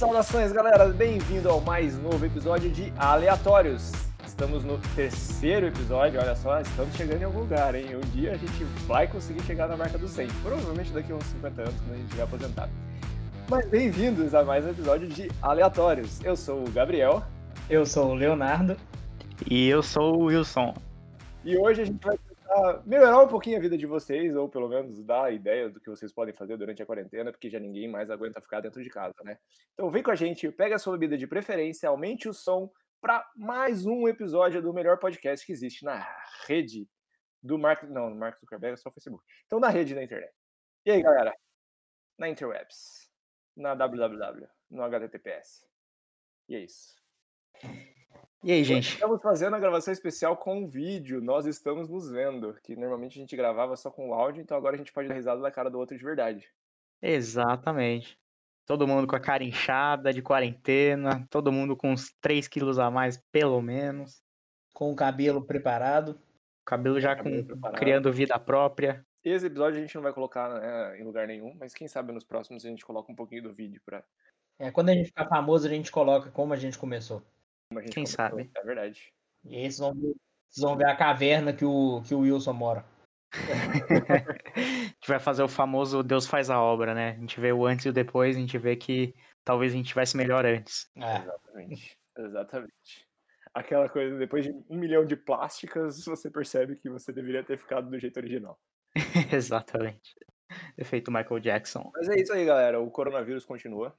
Saudações, galera! Bem-vindo ao mais novo episódio de Aleatórios. Estamos no terceiro episódio, olha só, estamos chegando em algum lugar, hein? Um dia a gente vai conseguir chegar na marca do 100, provavelmente daqui a uns 50 anos, quando a gente estiver aposentado. Mas bem-vindos a mais um episódio de Aleatórios. Eu sou o Gabriel. Eu sou o Leonardo. E eu sou o Wilson. E hoje a gente vai tentar melhorar um pouquinho a vida de vocês, ou pelo menos dar ideia do que vocês podem fazer durante a quarentena, porque já ninguém mais aguenta ficar dentro de casa, né? Então vem com a gente, pega a sua bebida de preferência, aumente o som para mais um episódio do melhor podcast que existe na rede do Mark. Não, no Mark Zuckerberg é só o Facebook. Então na rede da internet. E aí, galera? Na interwebs, na www, no HTTPS. E é isso. E aí, Hoje gente? Estamos fazendo a gravação especial com vídeo, nós estamos nos vendo, que normalmente a gente gravava só com o áudio, então agora a gente pode dar risada da cara do outro de verdade. Exatamente. Todo mundo com a cara inchada, de quarentena, todo mundo com uns 3 quilos a mais, pelo menos. Com o cabelo preparado. O cabelo já Cabelo com, preparado. criando vida própria. Esse episódio a gente não vai colocar né, em lugar nenhum, mas quem sabe nos próximos a gente coloca um pouquinho do vídeo pra É, quando a gente ficar famoso, a gente coloca como a gente começou. Como a gente Quem começou. sabe? É verdade. E aí vocês vão vocês vão ver a caverna que o, que o Wilson mora. A gente vai fazer o famoso Deus faz a obra, né? A gente vê o antes e o depois, a gente vê que talvez a gente tivesse melhor antes. É, Exatamente. Exatamente. Aquela coisa, depois de um milhão de plásticas, você percebe que você deveria ter ficado do jeito original. Exatamente. Efeito Michael Jackson. Mas é isso aí, galera. O coronavírus continua.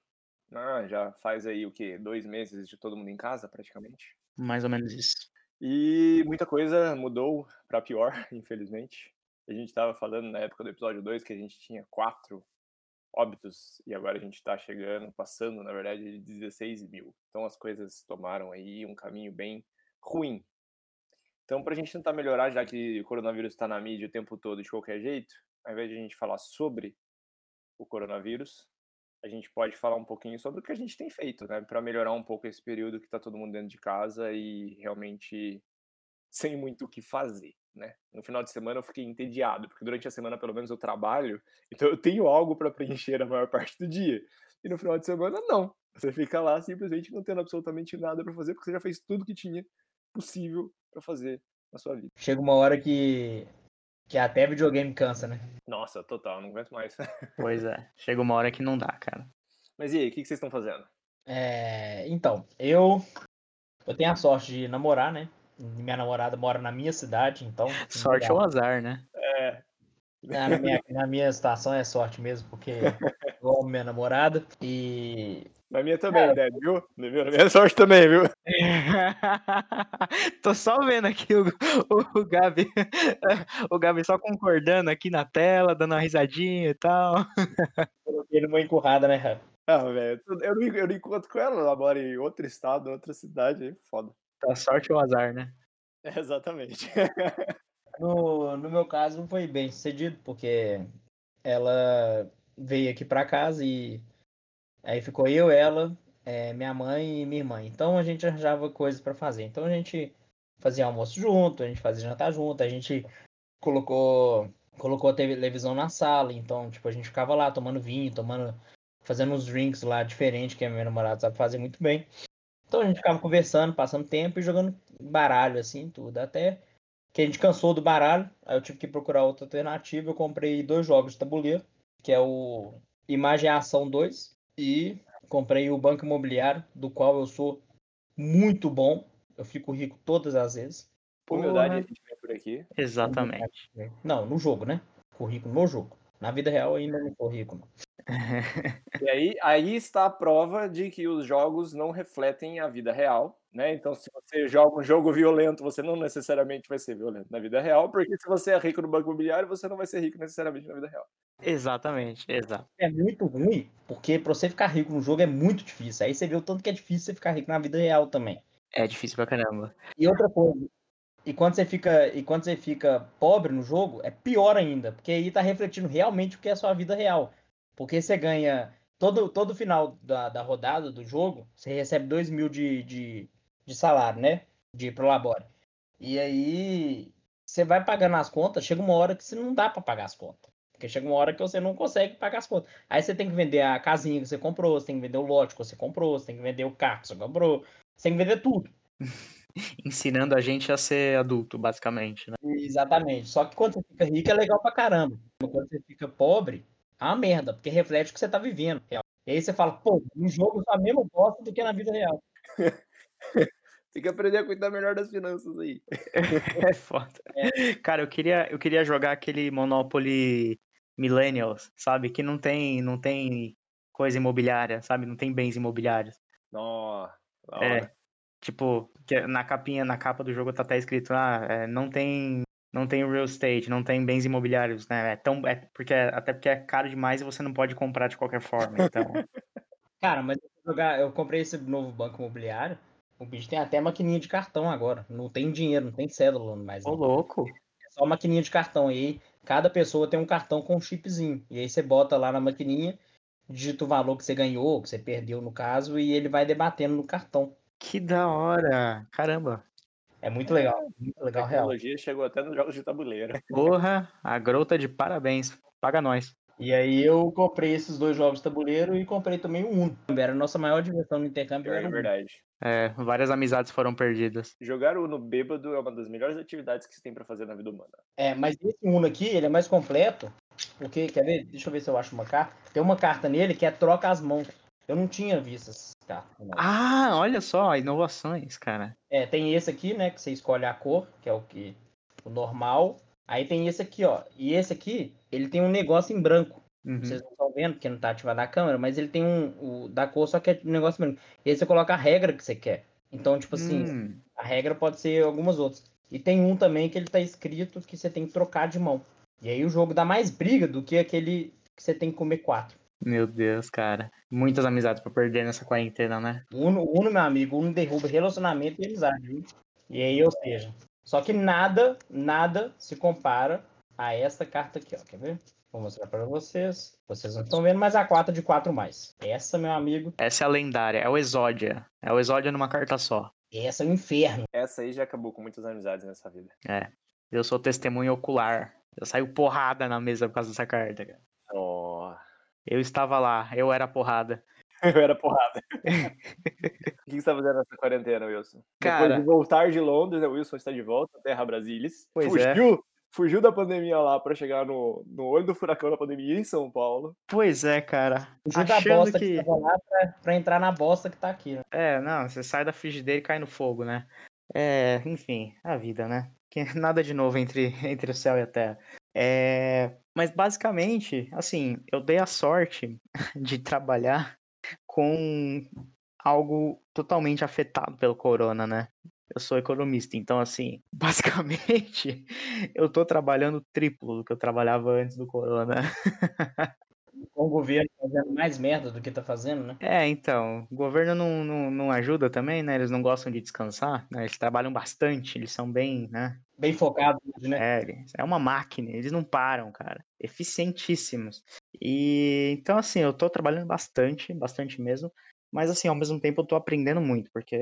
Ah, já faz aí o quê? Dois meses de todo mundo em casa, praticamente. Mais ou menos isso. E muita coisa mudou para pior, infelizmente. A gente estava falando na época do episódio 2 que a gente tinha quatro óbitos e agora a gente está chegando, passando, na verdade, de 16 mil. Então as coisas tomaram aí um caminho bem ruim. Então, para a gente tentar melhorar, já que o coronavírus está na mídia o tempo todo de qualquer jeito, ao invés de a gente falar sobre o coronavírus, a gente pode falar um pouquinho sobre o que a gente tem feito, né? Para melhorar um pouco esse período que está todo mundo dentro de casa e realmente sem muito o que fazer, né? No final de semana eu fiquei entediado, porque durante a semana pelo menos eu trabalho, então eu tenho algo para preencher a maior parte do dia. E no final de semana não. Você fica lá simplesmente não tendo absolutamente nada para fazer, porque você já fez tudo que tinha possível para fazer na sua vida. chega uma hora que, que até videogame cansa, né? Nossa, total, não aguento mais. Pois é. Chega uma hora que não dá, cara. Mas e aí, o que que vocês estão fazendo? É, então, eu, eu tenho a sorte de namorar, né? Minha namorada mora na minha cidade, então. Sorte ou azar, né? É, Ah, na, minha, na minha situação é sorte mesmo, porque eu amo minha namorada. E na minha também, né, viu? Na minha na minha sorte também, viu? Tô só vendo aqui o, o, o Gabi. O Gabi só concordando aqui na tela, dando uma risadinha e tal. coloquei numa encurrada, né, Rafa? Ah, velho, eu não, eu não encontro com ela, ela mora em outro estado, em outra cidade, aí foda. Tá sorte ou azar, né? É, exatamente. No, no meu caso, não foi bem sucedido, porque ela veio aqui pra casa e aí ficou eu, ela, eh, minha mãe e minha irmã. Então a gente arranjava coisas pra fazer. Então a gente fazia almoço junto, a gente fazia jantar junto, a gente colocou colocou a televisão na sala, então tipo a gente ficava lá tomando vinho, tomando fazendo uns drinks lá diferentes que a minha namorada sabe fazer muito bem. Então a gente ficava conversando, passando tempo e jogando baralho assim, tudo, até que a gente cansou do baralho, aí eu tive que procurar outra alternativa. Eu comprei dois jogos de tabuleiro, que é o Imagem Ação 2 e comprei o Banco Imobiliário, do qual eu sou muito bom. Eu fico rico todas as vezes. Humildade a gente vem por aqui. Exatamente. Não, no jogo, né? Fico rico no jogo. Na vida real ainda não sou rico. Não. E aí, aí está a prova de que os jogos não refletem a vida real, né? Então, se você joga um jogo violento, você não necessariamente vai ser violento na vida real, porque se você é rico no banco imobiliário, você não vai ser rico necessariamente na vida real. Exatamente, exato. É muito ruim, porque pra você ficar rico no jogo é muito difícil. Aí você vê o tanto que é difícil você ficar rico na vida real também. É difícil pra caramba. E outra coisa, e quando você fica, e quando você fica pobre no jogo, é pior ainda, porque aí tá refletindo realmente o que é a sua vida real. Porque você ganha todo, todo final da, da rodada do jogo, você recebe 2 mil de, de, de salário, né? De prolabore. E aí você vai pagando as contas, chega uma hora que você não dá pra pagar as contas. Porque chega uma hora que você não consegue pagar as contas. Aí você tem que vender a casinha que você comprou, você tem que vender o lote que você comprou, você tem que vender o carro que você comprou, você tem que vender tudo. Ensinando a gente a ser adulto, basicamente, né? Exatamente. Só que quando você fica rico é legal pra caramba. Quando você fica pobre, é uma merda, porque reflete o que você tá vivendo. Real. E aí você fala, pô, no jogo tá mesmo bosta do que na vida real. Tem que aprender a cuidar melhor das finanças aí. É foda. Cara, eu queria, eu queria jogar aquele Monopoly Millennials, sabe? Que não tem, não tem coisa imobiliária, sabe? Não tem bens imobiliários. Nossa, da É. Tipo, que na capinha, na capa do jogo tá até escrito, ah, é, não tem. Não tem real estate, não tem bens imobiliários, né? É tão, é porque, até porque é caro demais e você não pode comprar de qualquer forma. Então, Cara, mas eu, jogar, eu comprei esse novo banco imobiliário. O bicho tem até maquininha de cartão agora. Não tem dinheiro, não tem cédula mais. ô louco. É só maquininha de cartão. E aí, cada pessoa tem um cartão com um chipzinho. E aí você bota lá na maquininha, digita o valor que você ganhou, que você perdeu no caso, e ele vai debatendo no cartão. Que da hora. Caramba. É muito legal. Muito A legal, real. tecnologia chegou até nos jogos de tabuleiro. Porra, a grota de parabéns. Paga nós. E aí eu comprei esses dois jogos de tabuleiro e comprei também o Uno. Era a nossa maior diversão no intercâmbio. É verdade. É, várias amizades foram perdidas. Jogar Uno bêbado é uma das melhores atividades que se tem pra fazer na vida humana. É, mas esse Uno aqui, ele é mais completo, porque, quer ver? Deixa eu ver se eu acho uma carta. Tem uma carta nele que é troca as mãos. Eu não tinha visto essas cartas. não. Ah, olha só, inovações, cara. É, tem esse aqui, né, que você escolhe a cor, que é o que o normal. Aí tem esse aqui, ó. E esse aqui, ele tem um negócio em branco. Uhum. Vocês não estão vendo porque não tá ativado a câmera, mas ele tem um o, da cor, só que é um negócio branco. E aí você coloca a regra que você quer. Então, tipo assim, Hum, a regra pode ser algumas outras. E tem um também que ele tá escrito que você tem que trocar de mão. E aí o jogo dá mais briga do que aquele que você tem que comer quatro. meu Deus, cara. Muitas amizades pra perder nessa quarentena, né? O Uno, Uno, meu amigo, Uno derruba relacionamento e amizade, viu? E aí, ou seja, só que nada, nada se compara a essa carta aqui, ó. Quer ver? Vou mostrar para vocês. Vocês não estão vendo, mas a 4 de 4 mais. Essa, meu amigo, Essa é a lendária, é o Exódia. É o Exódia numa carta só. essa é o inferno. Essa aí já acabou com muitas amizades nessa vida. Eu sou testemunha ocular. Eu saio porrada na mesa por causa dessa carta, cara. Oh, Eu estava lá, eu era porrada. eu era porrada. o que você tá fazendo nessa quarentena, Wilson? Cara- Depois de voltar de Londres, né, o Wilson está de volta, Terra Brasilis. Pois é. Fugiu, da pandemia lá pra chegar no, no olho do furacão da pandemia em São Paulo. Pois é, cara. Fugir da Achando bosta que... que. tava lá pra, pra entrar na bosta que tá aqui, né? É, não, você sai da frigideira e cai no fogo, né? É, enfim, a vida, né? Que nada de novo entre, entre o céu e a terra. É, mas basicamente, assim, eu dei a sorte de trabalhar com algo totalmente afetado pelo corona, né? Eu sou economista, então assim, basicamente, eu tô trabalhando triplo do que eu trabalhava antes do corona. Com o governo fazendo mais merda do que tá fazendo, né? É, então, o governo não, não, não ajuda também, né? Eles não gostam de descansar, né? Eles trabalham bastante, eles são bem, né? Bem focado, né? É, eles- é uma máquina, eles não param, cara. Eficientíssimos. E então, assim, eu tô trabalhando bastante, bastante mesmo, mas assim, ao mesmo tempo eu tô aprendendo muito, porque,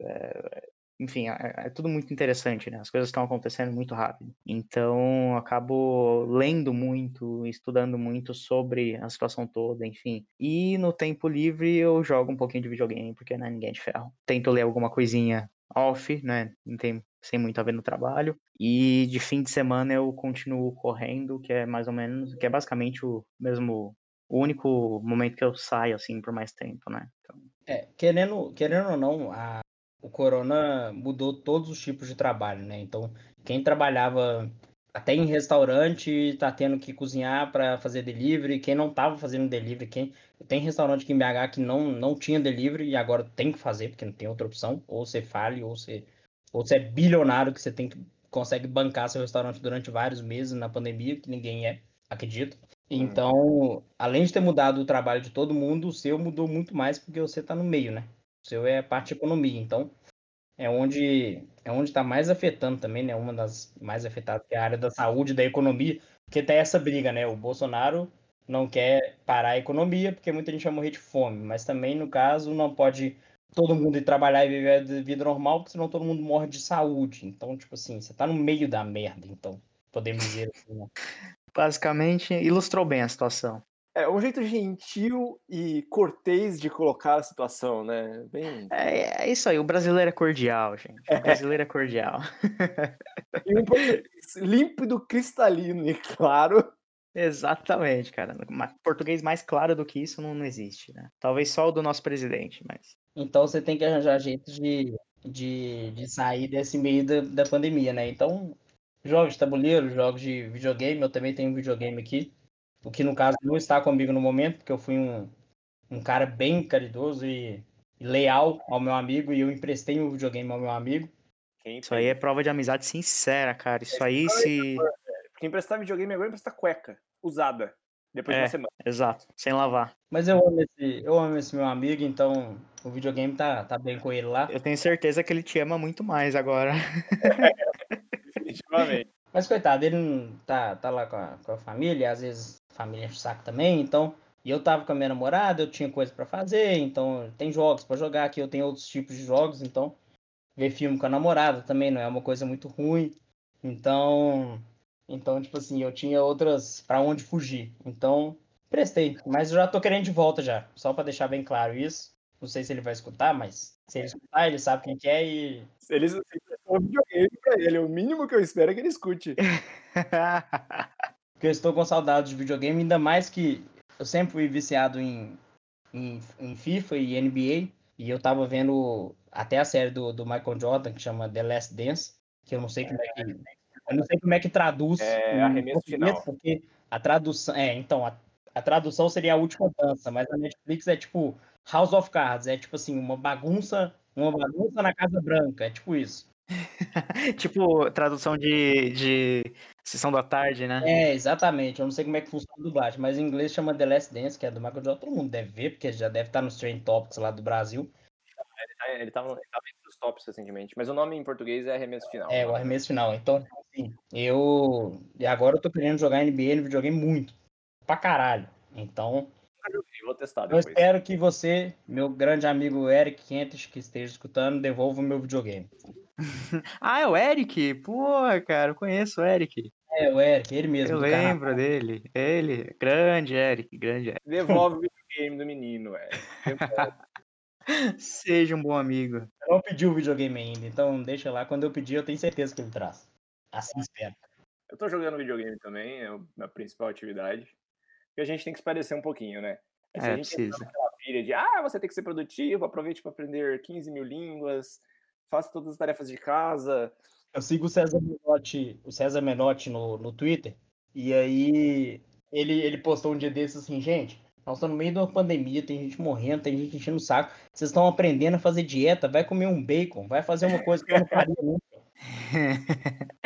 é, enfim, é, é tudo muito interessante, né? As coisas estão acontecendo muito rápido. Então, acabo lendo muito, estudando muito sobre a situação toda, enfim. E no tempo livre eu jogo um pouquinho de videogame, porque não é ninguém de ferro. Tento ler alguma coisinha off, né? Não tem sem muito a ver no trabalho. E de fim de semana eu continuo correndo, que é mais ou menos, que é basicamente o mesmo, o único momento que eu saio assim por mais tempo, né? Então, É, querendo, querendo ou não, a, o corona mudou todos os tipos de trabalho, né? Então, quem trabalhava até em restaurante tá tendo que cozinhar para fazer delivery, quem não tava fazendo delivery, quem tem restaurante aqui em BH que não, não tinha delivery e agora tem que fazer, porque não tem outra opção, ou você fale, ou você, ou você é bilionário que você tem que consegue bancar seu restaurante durante vários meses na pandemia, que ninguém é, acredito. Então, além de ter mudado o trabalho de todo mundo, o seu mudou muito mais porque você está no meio, né? O seu é parte de economia, então é onde é onde está mais afetando também, né? Uma das mais afetadas que é a área da saúde, da economia, porque tem essa briga, né? O Bolsonaro não quer parar a economia porque muita gente vai morrer de fome, mas também no caso não pode todo mundo ir trabalhar e viver a vida normal, porque senão todo mundo morre de saúde. Então, tipo assim, você tá no meio da merda, então podemos dizer assim, né? Basicamente, ilustrou bem a situação. É um jeito gentil e cortês de colocar a situação, né? Bem... É, é isso aí, o brasileiro é cordial, gente. O brasileiro é cordial. E um português límpido, cristalino e claro. Exatamente, cara. Português mais claro do que isso não, não existe, né? Talvez só o do nosso presidente, mas. Então você tem que arranjar jeito de, de, de sair desse meio da, da pandemia, né? Então, jogos de tabuleiro, jogos de videogame, eu também tenho um videogame aqui. O que no caso não está comigo no momento, porque eu fui um, um cara bem caridoso e, e leal ao meu amigo e eu emprestei um videogame ao meu amigo. Isso aí é prova de amizade sincera, cara. Isso aí se. Porque emprestar videogame agora é emprestar cueca, usada, depois de É. uma semana. Exato, sem lavar. Mas eu amo esse, eu amo esse meu amigo, então o videogame tá, tá bem com ele lá. Eu tenho certeza que ele te ama muito mais agora. Definitivamente. Mas coitado, ele não tá, tá lá com a, com a família, às vezes família enche o saco também, então. E eu tava com a minha namorada, eu tinha coisa pra fazer, então tem jogos pra jogar aqui, eu tenho outros tipos de jogos, então ver filme com a namorada também não é uma coisa muito ruim. Então, então tipo assim, eu tinha outras pra onde fugir. Então, prestei, mas eu já tô querendo de volta já, só pra deixar bem claro isso. Não sei se ele vai escutar, mas se ele escutar, ele sabe quem que é e um videogame pra ele. O mínimo que eu espero é que ele escute. Porque eu estou com saudade de videogame, ainda mais que eu sempre fui viciado em, em, em FIFA e NBA. E eu tava vendo até a série do, do Michael Jordan, que chama The Last Dance, que eu não sei como é que. Eu não sei como é que traduz É, em arremesso final. porque a tradução. É, então, a, a tradução seria a última dança, mas a Netflix é tipo House of Cards, é tipo assim, uma bagunça, uma bagunça na Casa Branca, é tipo isso. tipo, tradução de, de sessão da tarde, né? É, exatamente. Eu não sei como é que funciona a dublagem, mas em inglês chama The Last Dance, que é do Michael Jordan. Todo mundo deve ver, porque já deve estar nos Trend Topics lá do Brasil. É, Ele tava, ele tava entre os tops recentemente. Mas o nome em português é arremesso final. É, o arremesso final. Então, assim, eu. E agora eu tô querendo jogar NBA no videogame muito. Pra caralho. Então, Vou testar eu depois. espero que você, meu grande amigo Eric Quentes, que esteja escutando, devolva o meu videogame. Ah, é o Eric? Pô, cara, eu conheço o Eric. É, o Eric, ele mesmo. Eu lembro dele. Ele, grande Eric, grande Eric. Devolve o videogame do menino, é. Seja um bom amigo. Eu não pedi o videogame ainda, então deixa lá. Quando eu pedir, eu tenho certeza que ele traz. Assim espero. Eu tô jogando videogame também, é a principal atividade. Porque a gente tem que se parecer um pouquinho, né? Se É, a gente entrar precisa. naquela pilha de, ah, você tem que ser produtivo, aproveite para aprender 15 mil línguas, faça todas as tarefas de casa. Eu sigo o César Menotti, o César Menotti no, no Twitter, e aí ele, ele postou um dia desses assim, gente, nós estamos no meio de uma pandemia, tem gente morrendo, tem gente enchendo o saco, vocês estão aprendendo a fazer dieta, vai comer um bacon, vai fazer uma coisa que eu não faria nunca.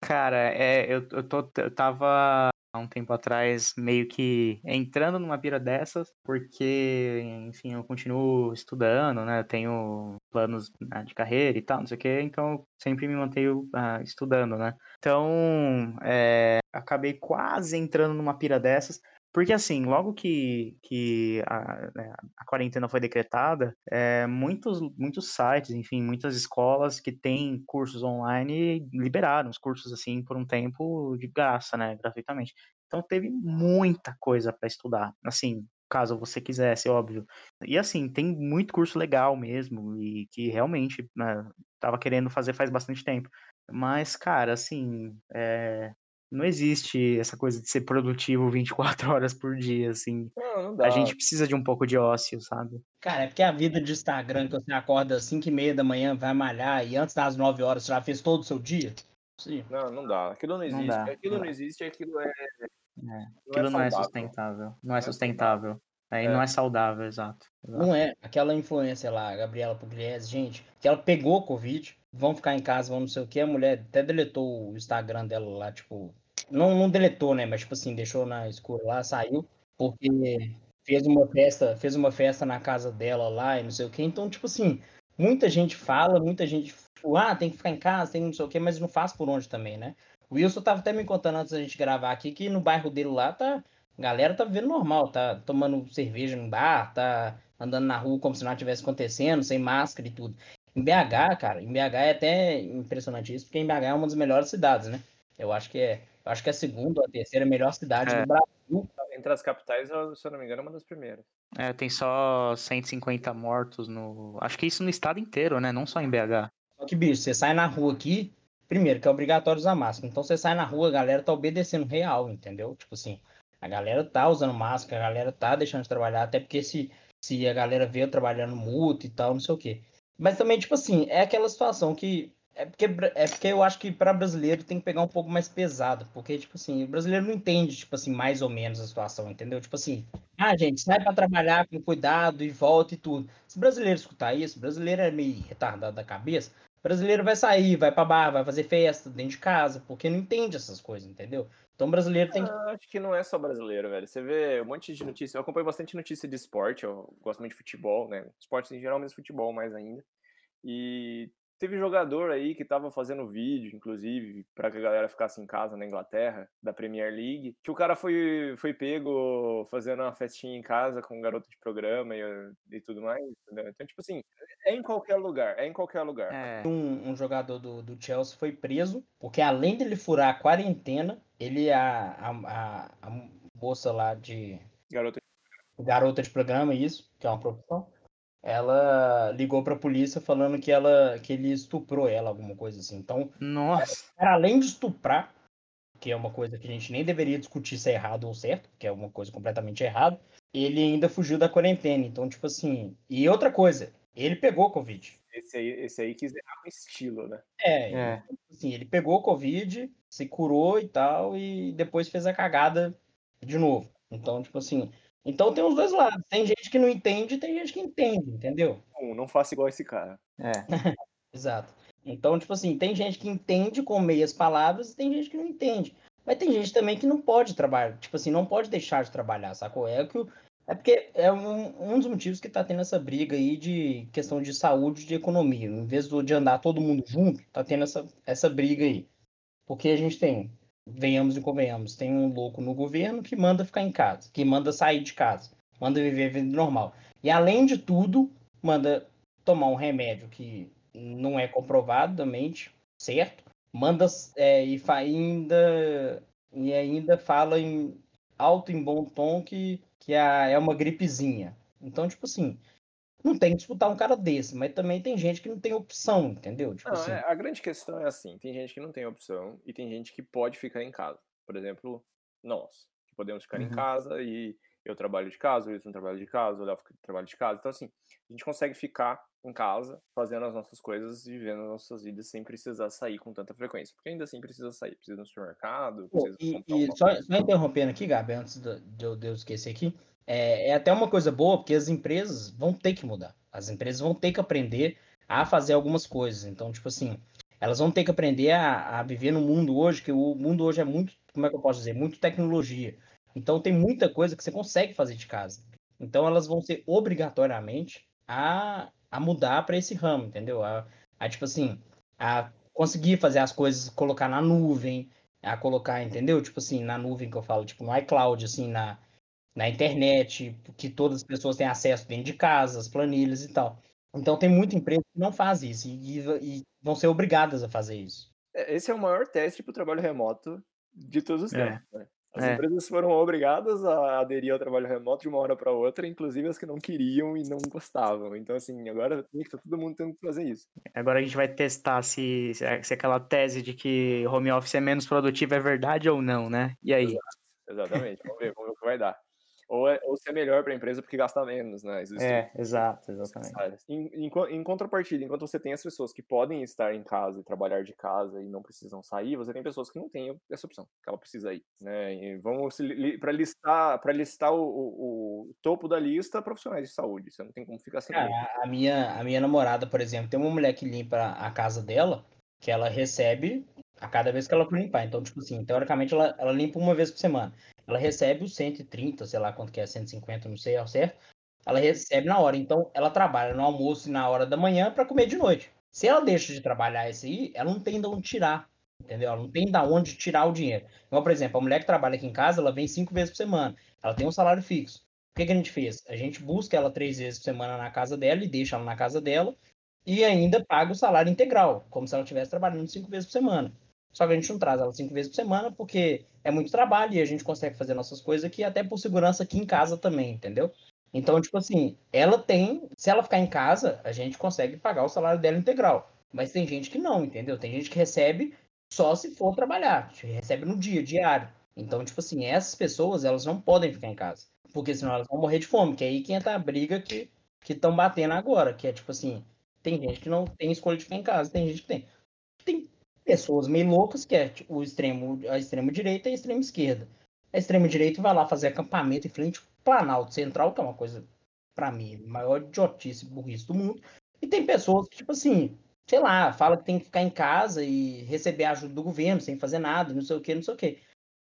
Cara, é, eu, eu, tô, eu tava há um tempo atrás meio que entrando numa pira dessas, porque, enfim, eu continuo estudando, né? Eu tenho planos né, de carreira e tal, não sei o quê, então eu sempre me mantenho ah, estudando, né? Então, é, acabei quase entrando numa pira dessas. Porque assim, logo que, que a, né, a quarentena foi decretada, é, muitos, muitos sites, enfim, muitas escolas que têm cursos online liberaram os cursos assim por um tempo de graça, né, gratuitamente. Então teve muita coisa para estudar, assim, caso você quisesse, óbvio. E assim, tem muito curso legal mesmo e que realmente né, tava querendo fazer faz bastante tempo. Mas, cara, assim, é, não existe essa coisa de ser produtivo 24 horas por dia, assim. Não, não dá. A gente precisa de um pouco de ócio, sabe? Cara, é porque a vida de Instagram, que você acorda às 5 e meia da manhã, vai malhar, e antes das 9 horas você já fez todo o seu dia? Sim. Não, não dá. Aquilo não existe. dá, aquilo não não existe, aquilo é. Aquilo não é saudável. sustentável. Não é é sustentável. Aí É. não é saudável, exato. exato. Não é. Aquela influência lá, a Gabriela Pugliese, gente, que ela pegou Covid, vão ficar em casa, vão não sei o que, a mulher até deletou o Instagram dela lá, tipo. Não, não deletou, né? Mas, tipo assim, deixou na escura lá, saiu, porque fez uma festa, fez uma festa na casa dela lá e não sei o que. Então, tipo assim, muita gente fala, muita gente, tipo, ah, tem que ficar em casa, tem não sei o que, mas não faz por onde também, né? O Wilson tava até me contando antes da gente gravar aqui que no bairro dele lá tá. A galera tá vivendo normal, tá tomando cerveja no bar, tá andando na rua como se nada tivesse acontecendo, sem máscara e tudo. Em BH, cara, em BH é até impressionante isso, porque em BH é uma das melhores cidades, né? Eu acho que é, acho que é a segunda ou a terceira melhor cidade É. do Brasil. Entre as capitais, se eu não me engano, é uma das primeiras. É, tem só 150 mortos no. Acho que isso no estado inteiro, né? Não só em BH. Só que, bicho, você sai na rua aqui, primeiro que é obrigatório usar máscara. Então você sai na rua, a galera tá obedecendo real, entendeu? Tipo assim, a galera tá usando máscara, a galera tá deixando de trabalhar, até porque se, se a galera vê eu trabalhando multa e tal, não sei o quê. Mas também, tipo assim, é aquela situação que. É porque, é porque eu acho que para brasileiro tem que pegar um pouco mais pesado. Porque, tipo assim, o brasileiro não entende, tipo assim, mais ou menos a situação, entendeu? Tipo assim, ah, gente, sai para trabalhar com cuidado e volta e tudo. Se o brasileiro escutar isso, o brasileiro é meio retardado da cabeça. O brasileiro vai sair, vai pra bar, vai fazer festa dentro de casa, porque não entende essas coisas, entendeu? Então o brasileiro tem que. Ah, acho que não é só brasileiro, velho. Você vê um monte de notícia. Eu acompanho bastante notícia de esporte. Eu gosto muito de futebol, né? Esportes em geral, mas futebol mais ainda. E teve jogador aí que tava fazendo vídeo, inclusive, pra que a galera ficasse em casa na Inglaterra, da Premier League, que o cara foi, foi pego fazendo uma festinha em casa com um garoto de programa e, e tudo mais. entendeu? Então, tipo assim, é em qualquer lugar, é em qualquer lugar. É. Um, um jogador do, do Chelsea foi preso, porque além dele furar a quarentena, ele, a, a, a, a moça lá de. Garoto Garota de programa, isso, que é uma profissão. Ela ligou pra polícia falando que ela que ele estuprou ela, alguma coisa assim. Então, Nossa. Cara, além de estuprar, que é uma coisa que a gente nem deveria discutir se é errado ou certo, que é uma coisa completamente errada, ele ainda fugiu da quarentena. Então, tipo assim. E outra coisa, ele pegou Covid. esse aí, esse aí quis errar com estilo, né? É, É. então, assim, ele pegou Covid, se curou e tal, e depois fez a cagada de novo. Então, tipo assim. Então tem os dois lados. Tem gente que não entende e tem gente que entende, entendeu? Não, não faça igual esse cara. É. Exato. Então, tipo assim, tem gente que entende com meias palavras e tem gente que não entende. Mas tem gente também que não pode trabalhar, tipo assim, não pode deixar de trabalhar, sacou? É, que o- é porque é um, um dos motivos que tá tendo essa briga aí de questão de saúde e de economia. Em vez de andar todo mundo junto, tá tendo essa, essa briga aí. Porque a gente tem, venhamos e convenhamos, tem um louco no governo que manda ficar em casa, que manda sair de casa, manda viver a vida normal. E além de tudo, manda tomar um remédio que não é comprovadamente certo, manda é, e ainda e ainda fala em alto em bom tom que, que a- é uma gripezinha. Então, tipo assim, não tem que disputar um cara desse, mas também tem gente que não tem opção, entendeu? Tipo Não, assim, é, a grande questão é assim: tem gente que não tem opção e tem gente que pode ficar em casa. Por exemplo, nós, que podemos ficar em Uhum. casa e eu trabalho de casa, o Wilson trabalha de casa, o Léo trabalha de casa. Então, assim, a gente consegue ficar em casa, fazendo as nossas coisas e vivendo as nossas vidas sem precisar sair com tanta frequência. Porque ainda assim precisa sair, precisa ir no supermercado, Pô, precisa e, comprar e uma só, só interrompendo aqui, Gabi, antes de, de eu, de eu esquecer aqui, é, é até uma coisa boa, porque as empresas vão ter que mudar. As empresas vão ter que aprender a fazer algumas coisas. Então, tipo assim, elas vão ter que aprender a, a viver no mundo hoje, que o mundo hoje é muito, como é que eu posso dizer, muito tecnologia. Então tem muita coisa que você consegue fazer de casa. Então elas vão ser obrigatoriamente a, a mudar para esse ramo, entendeu? A, a, tipo assim, a conseguir fazer as coisas, colocar na nuvem, a colocar, entendeu? Tipo assim, na nuvem que eu falo, tipo no iCloud, assim, na, na internet, que todas as pessoas têm acesso dentro de casa, as planilhas e tal. Então tem muita empresa que não faz isso e, e- e vão ser obrigadas a fazer isso. É, Esse é o maior teste para o trabalho remoto de todos os É. tempos. né? As É. empresas foram obrigadas a aderir ao trabalho remoto de uma hora para outra, inclusive as que não queriam e não gostavam. Então, assim, agora tem que tá todo mundo tendo que fazer isso. Agora a gente vai testar se, se se aquela tese de que home office é menos produtivo é verdade ou não, né? E aí? Exatamente. Vamos ver, vamos ver o que vai dar. Ou, é, ou se é melhor para a empresa porque gasta menos, né? Existem É, exato, exatamente. áreas. Em, em, em contrapartida, enquanto você tem as pessoas que podem estar em casa e trabalhar de casa e não precisam sair, você tem pessoas que não têm essa opção, que ela precisa ir, né? E vamos para listar, para listar o, o- o topo da lista, profissionais de saúde. Você não tem como ficar sem Cara, a minha, a minha namorada, por exemplo, tem uma mulher que limpa a casa dela, que ela recebe a cada vez que ela for limpar. Então, tipo assim, teoricamente ela, ela limpa uma vez por semana. Ela recebe os 130, sei lá quanto que é, 150, não sei ao certo. Ela recebe na hora. Então, ela trabalha no almoço e na hora da manhã para comer de noite. Se ela deixa de trabalhar isso aí, ela não tem de onde tirar. Entendeu? Ela não tem da onde tirar o dinheiro. Então, por exemplo, a mulher que trabalha aqui em casa, ela vem cinco vezes por semana. Ela tem um salário fixo. O que, que a gente fez? A gente busca ela três vezes por semana na casa dela e deixa ela na casa dela e ainda paga o salário integral, como se ela estivesse trabalhando cinco vezes por semana. Só que a gente não traz ela cinco vezes por semana porque é muito trabalho e a gente consegue fazer nossas coisas aqui, até por segurança aqui em casa também, entendeu? Então, tipo assim, ela tem. Se ela ficar em casa, a gente consegue pagar o salário dela integral. Mas tem gente que não, entendeu? Tem gente que recebe só se for trabalhar. Recebe no dia, diário. Então, tipo assim, essas pessoas, elas não podem ficar em casa. Porque senão elas vão morrer de fome. Que é aí que entra a briga que estão batendo agora. Que é tipo assim, tem gente que não tem escolha de ficar em casa, tem gente que tem. Tem pessoas meio loucas, que é tipo, o extremo, a extrema direita e a extrema esquerda. A extrema direita vai lá fazer acampamento em frente ao Planalto Central, que é uma coisa, para mim, maior idiotice burrice do mundo. E tem pessoas que, tipo assim, sei lá, fala que tem que ficar em casa e receber ajuda do governo sem fazer nada, não sei o que, não sei o que.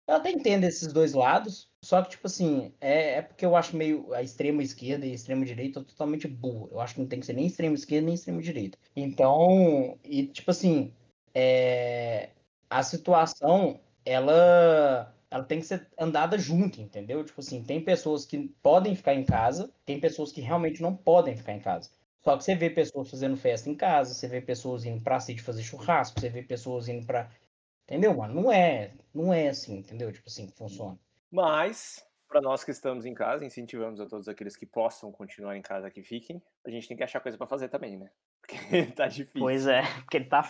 Eu até entendo esses dois lados, só que, tipo assim, é, é porque eu acho meio a extrema esquerda e a extrema direita totalmente burro. Eu acho que não tem que ser nem extrema esquerda nem extrema direita. Então, e tipo assim, é, a situação, ela, ela tem que ser andada junto, entendeu? Tipo assim, tem pessoas que podem ficar em casa, tem pessoas que realmente não podem ficar em casa. Só que você vê pessoas fazendo festa em casa, você vê pessoas indo pra sítio fazer churrasco, você vê pessoas indo pra. Entendeu, mano? Não é, não é assim, entendeu? Tipo assim que funciona. Mas, para nós que estamos em casa, incentivamos a todos aqueles que possam continuar em casa que fiquem. A gente tem que achar coisa para fazer também, né? Porque tá difícil. Pois é, porque tá,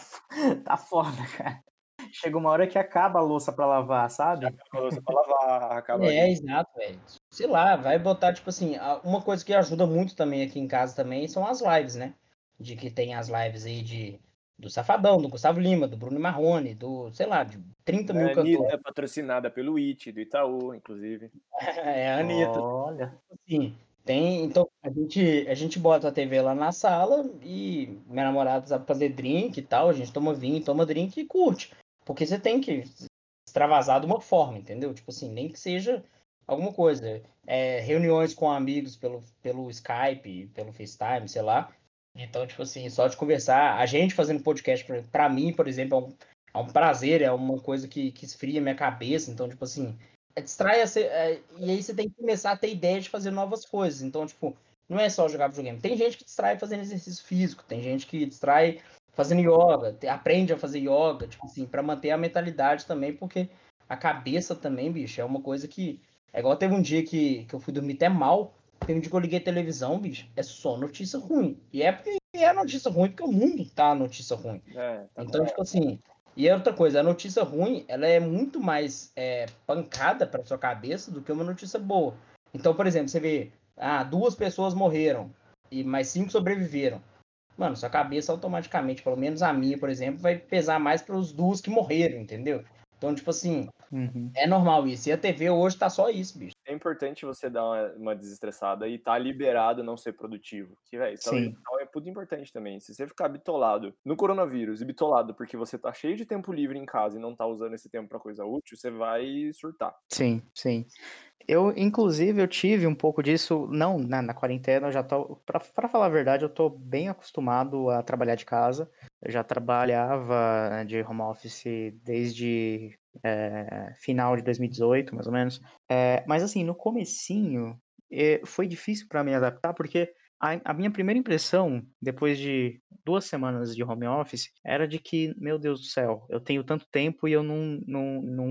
tá foda, cara. Chega uma hora que acaba a louça para lavar, sabe? Acaba a louça pra lavar, acaba. É, exato, velho. Sei lá, vai botar, tipo assim, uma coisa que ajuda muito também aqui em casa também são as lives, né? De que tem as lives aí de do Safadão, do Gustavo Lima, do Bruno Marrone, do, sei lá, de 30 mil é, cantores. Anitta, patrocinada pelo IT, do Itaú, inclusive. é, a Anitta. Olha. Sim, tem, então a gente, a gente bota a TV lá na sala e minha namorada sabe fazer drink e tal, a gente toma vinho, toma drink e curte. Porque você tem que extravasar de uma forma, entendeu? Tipo assim, nem que seja alguma coisa. É, reuniões com amigos pelo, pelo Skype, pelo FaceTime, sei lá. Então, tipo assim, só de conversar, a gente fazendo podcast, para mim, por exemplo, é um, é um prazer, é uma coisa que, que esfria minha cabeça. Então, tipo assim, é, distrai a ser, é, e aí você tem que começar a ter ideia de fazer novas coisas. Então, tipo, não é só jogar videogame. Tem gente que distrai fazendo exercício físico, tem gente que distrai fazendo yoga, aprende a fazer yoga, tipo assim, para manter a mentalidade também, porque a cabeça também, bicho, é uma coisa que. É igual teve um dia que, que eu fui dormir até mal, tem um dia que eu liguei a televisão, bicho, é só notícia ruim. E é porque é notícia ruim, porque o mundo tá notícia ruim. É, tá então, bom. tipo assim, e é outra coisa, a notícia ruim, ela é muito mais é, pancada para sua cabeça do que uma notícia boa. Então, por exemplo, você vê, ah, duas pessoas morreram e mais cinco sobreviveram. Mano, sua cabeça automaticamente, pelo menos a minha, por exemplo, vai pesar mais para os duas que morreram, entendeu? Então, tipo assim, uhum. é normal isso. E a TV hoje tá só isso, bicho. É importante você dar uma, uma desestressada e tá liberado não ser produtivo. Que, velho, saúde mental é muito importante também. Se você ficar bitolado no coronavírus e bitolado porque você tá cheio de tempo livre em casa e não tá usando esse tempo para coisa útil, você vai surtar. Sim, sim. Eu, inclusive, eu tive um pouco disso, não na, na quarentena, eu já tô, para falar a verdade, eu tô bem acostumado a trabalhar de casa. Eu já trabalhava né, de home office desde é, final de 2018, mais ou menos. É, mas assim, no comecinho, é, foi difícil para me adaptar, porque a, a, minha primeira impressão, depois de duas semanas de home office, era de que, meu Deus do céu, eu tenho tanto tempo e eu não, não, não,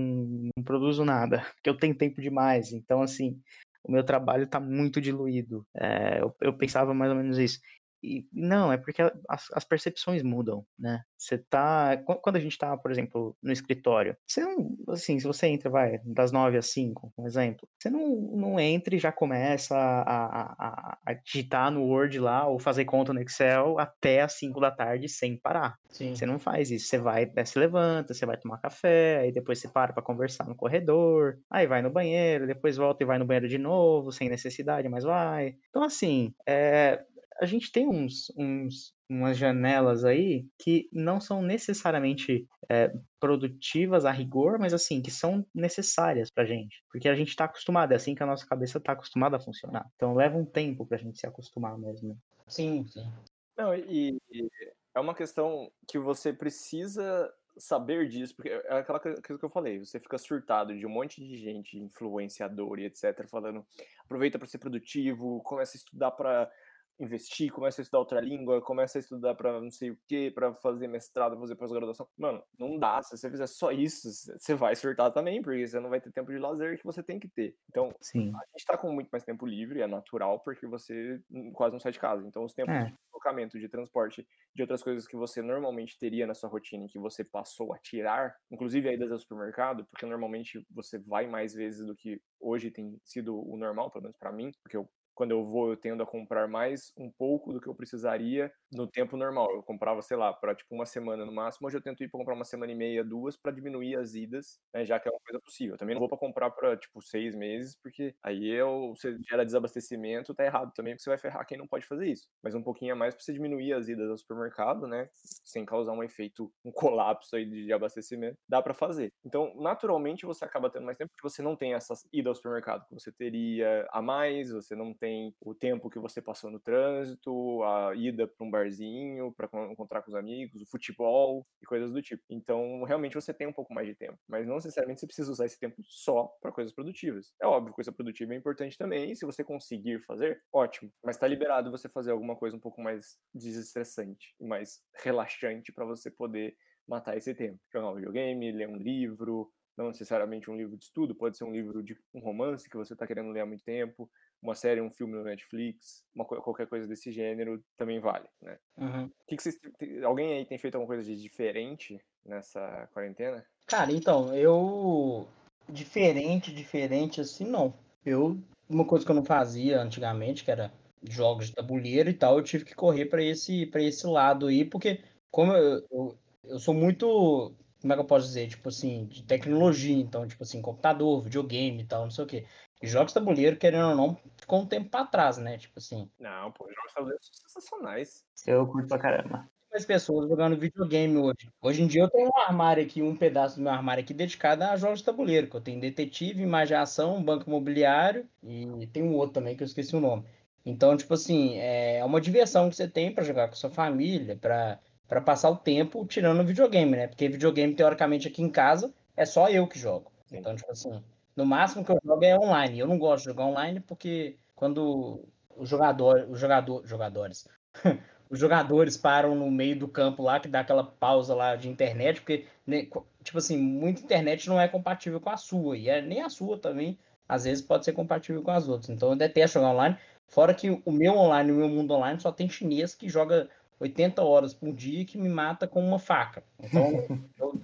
não produzo nada, que eu tenho tempo demais. Então, assim, o meu trabalho está muito diluído. É, eu, eu, pensava mais ou menos isso. E, não, é porque as, as, percepções mudam, né? Você tá. Quando a gente tá, por exemplo, no escritório, você não. Assim, se você entra, vai, das nove às cinco, um exemplo, você não, não entra e já começa a, a, a, digitar no Word lá ou fazer conta no Excel até às cinco da tarde sem parar. Sim. Você não faz isso. Você vai, se levanta, você vai tomar café, aí depois você para para conversar no corredor, aí vai no banheiro, depois volta e vai no banheiro de novo, sem necessidade, mas vai. Então, assim, é, a gente tem uns, uns, umas janelas aí que não são necessariamente é, produtivas a rigor, mas assim, que são necessárias pra gente. Porque a gente está acostumado, é assim que a nossa cabeça está acostumada a funcionar. Então leva um tempo pra gente se acostumar mesmo. Sim, sim. Não, e, e é uma questão que você precisa saber disso, porque é aquela coisa que eu falei, você fica surtado de um monte de gente, influenciador e etc, falando, aproveita para ser produtivo, começa a estudar para investir, começa a estudar outra língua, começa a estudar para não sei o que, para fazer mestrado, fazer pós-graduação. Mano, não dá. Se você fizer só isso, você vai surtar também, porque você não vai ter tempo de lazer que você tem que ter. Então, Sim. a gente tá com muito mais tempo livre, é natural, porque você quase não sai de casa. Então, os tempos É. de deslocamento, de transporte, de outras coisas que você normalmente teria na sua rotina e que você passou a tirar, inclusive a ida ao supermercado, porque normalmente você vai mais vezes do que hoje tem sido o normal, pelo menos para mim, porque eu quando eu vou, eu tendo a comprar mais um pouco do que eu precisaria no tempo normal. Eu comprava, sei lá, para tipo uma semana no máximo. Hoje eu tento ir para comprar uma semana e meia, duas, para diminuir as idas, né, já que é uma coisa possível. Eu também não vou para comprar para tipo seis meses, porque aí eu, você gera desabastecimento, tá errado também, porque você vai ferrar quem não pode fazer isso. Mas um pouquinho a mais para você diminuir as idas ao supermercado, né, sem causar um efeito, um colapso aí de abastecimento, dá para fazer. Então, naturalmente, você acaba tendo mais tempo, porque você não tem essa ida ao supermercado que você teria a mais, você não tem o tempo que você passou no trânsito, a ida para um barzinho, para encontrar com os amigos, o futebol e coisas do tipo. Então, realmente você tem um pouco mais de tempo, mas não necessariamente você precisa usar esse tempo só para coisas produtivas. É óbvio, coisa produtiva é importante também, e se você conseguir fazer, ótimo, mas está liberado você fazer alguma coisa um pouco mais desestressante e mais relaxante para você poder matar esse tempo. Jogar um videogame, ler um livro, não necessariamente um livro de estudo, pode ser um livro de um romance que você está querendo ler há muito tempo, uma série, um filme no Netflix, uma, qualquer coisa desse gênero também vale, né? Uhum. Que que vocês, alguém aí tem feito alguma coisa de diferente nessa quarentena? Cara, então, eu. Diferente, diferente assim, não. Eu. Uma coisa que eu não fazia antigamente, que era jogos de tabuleiro e tal, eu tive que correr para esse, pra esse lado aí, porque, como eu, eu, eu sou muito. Como é que eu posso dizer? Tipo assim, de tecnologia, então, tipo assim, computador, videogame e tal, não sei o quê. E jogos de tabuleiro, querendo ou não, ficou um tempo pra trás, né? Tipo assim. Não, pô, jogos de tabuleiro são sensacionais. Eu curto pra caramba. mais pessoas jogando videogame hoje. Hoje em dia eu tenho um armário aqui, um pedaço do meu armário aqui dedicado a jogos de tabuleiro, que eu tenho detetive, imaginação, banco imobiliário e tem um outro também que eu esqueci o nome. Então, tipo assim, é uma diversão que você tem para jogar com sua família, para para passar o tempo tirando o videogame, né? Porque videogame, teoricamente, aqui em casa, é só eu que jogo. Sim. Então, tipo assim, no máximo que eu jogo é online. Eu não gosto de jogar online porque quando o jogador, os jogador, jogadores, os jogadores param no meio do campo lá, que dá aquela pausa lá de internet, porque, né, tipo assim, muita internet não é compatível com a sua, e é, nem a sua também, às vezes pode ser compatível com as outras. Então eu detesto jogar online, fora que o meu online, o meu mundo online, só tem chinês que joga 80 horas por dia que me mata com uma faca. Então, eu,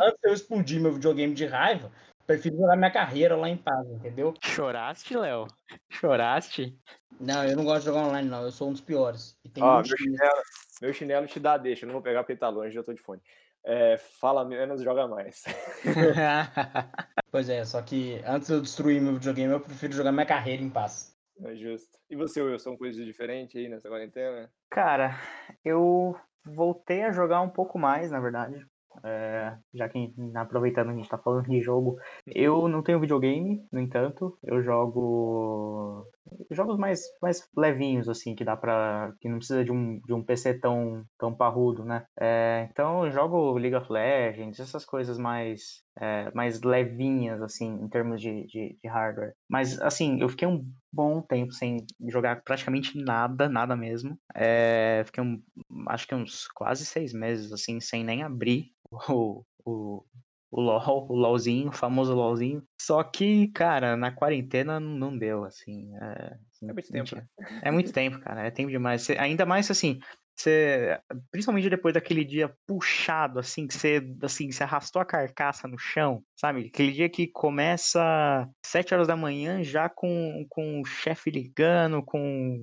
antes de eu explodir meu videogame de raiva, prefiro jogar minha carreira lá em paz, entendeu? Choraste, Léo? Choraste? Não, eu não gosto de jogar online, não. Eu sou um dos piores. E tem Ó, meu chinelo, meu chinelo te dá deixa, eu não vou pegar porque tá longe, já tô de fone. É, fala menos, joga mais. Pois é, só que antes de eu destruir meu videogame, eu prefiro jogar minha carreira em paz. É justo. E você, Wilson, coisas diferentes aí nessa quarentena? Cara, eu voltei a jogar um pouco mais, na verdade. É, já que aproveitando a gente tá falando de jogo, eu não tenho videogame, no entanto, eu jogo jogos mais, mais levinhos, assim, que dá pra. que não precisa de um, de um PC tão, tão parrudo, né? É, então eu jogo League of Legends, essas coisas mais, é, mais levinhas, assim, em termos de, de, de hardware. Mas, assim, eu fiquei um bom tempo sem jogar praticamente nada, nada mesmo. É, fiquei, um, acho que uns quase seis meses, assim, sem nem abrir o, o, o LOL, o LOLzinho, o famoso LOLzinho. Só que, cara, na quarentena não, deu, assim. É, É muito tempo, né? É muito tempo, cara. É tempo demais. Ainda mais assim, você. Principalmente depois daquele dia puxado, assim, que você assim, você arrastou a carcaça no chão, sabe? Aquele dia que começa sete horas da manhã já com, com o chefe ligando, com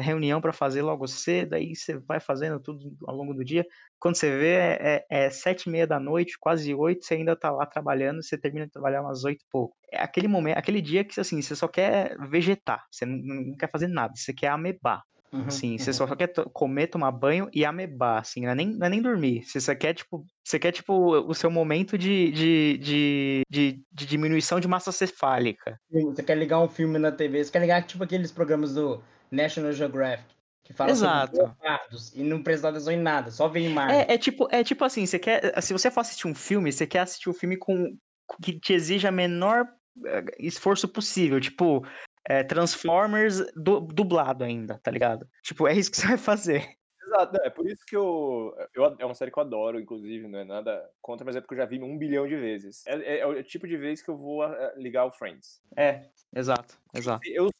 reunião para fazer logo cedo, aí você vai fazendo tudo ao longo do dia. Quando você vê, é, é sete e meia da noite, quase oito, você ainda tá lá trabalhando, você termina de trabalhar umas oito e pouco. É aquele momento, aquele dia que assim, você só quer vegetar, você não, não quer fazer nada, você quer amebar. Uhum, Assim, você uhum. só quer comer, tomar banho e amebar, assim, não é nem, não é nem dormir. Você só quer, tipo, você quer, tipo, o seu momento de, de, de, de, de diminuição de massa cefálica. Você quer ligar um filme na TV, você quer ligar tipo aqueles programas do National Geographic, que falam Exato. sobre leopardos e não prestar atenção em nada, só ver imagem. É, é tipo, é tipo assim, você quer, se você for assistir um filme, você quer assistir um filme com com- que te exija a menor eh, esforço possível, tipo, é, Transformers du dublado ainda, tá ligado? Tipo, é isso que você vai fazer. Exato, é por isso que eu, eu. É uma série que eu adoro, inclusive, não é nada contra, mas é porque eu já vi um bilhão de vezes. É, é, é o tipo de vez que eu vou uh, ligar o Friends. É, exato, exato. Eu,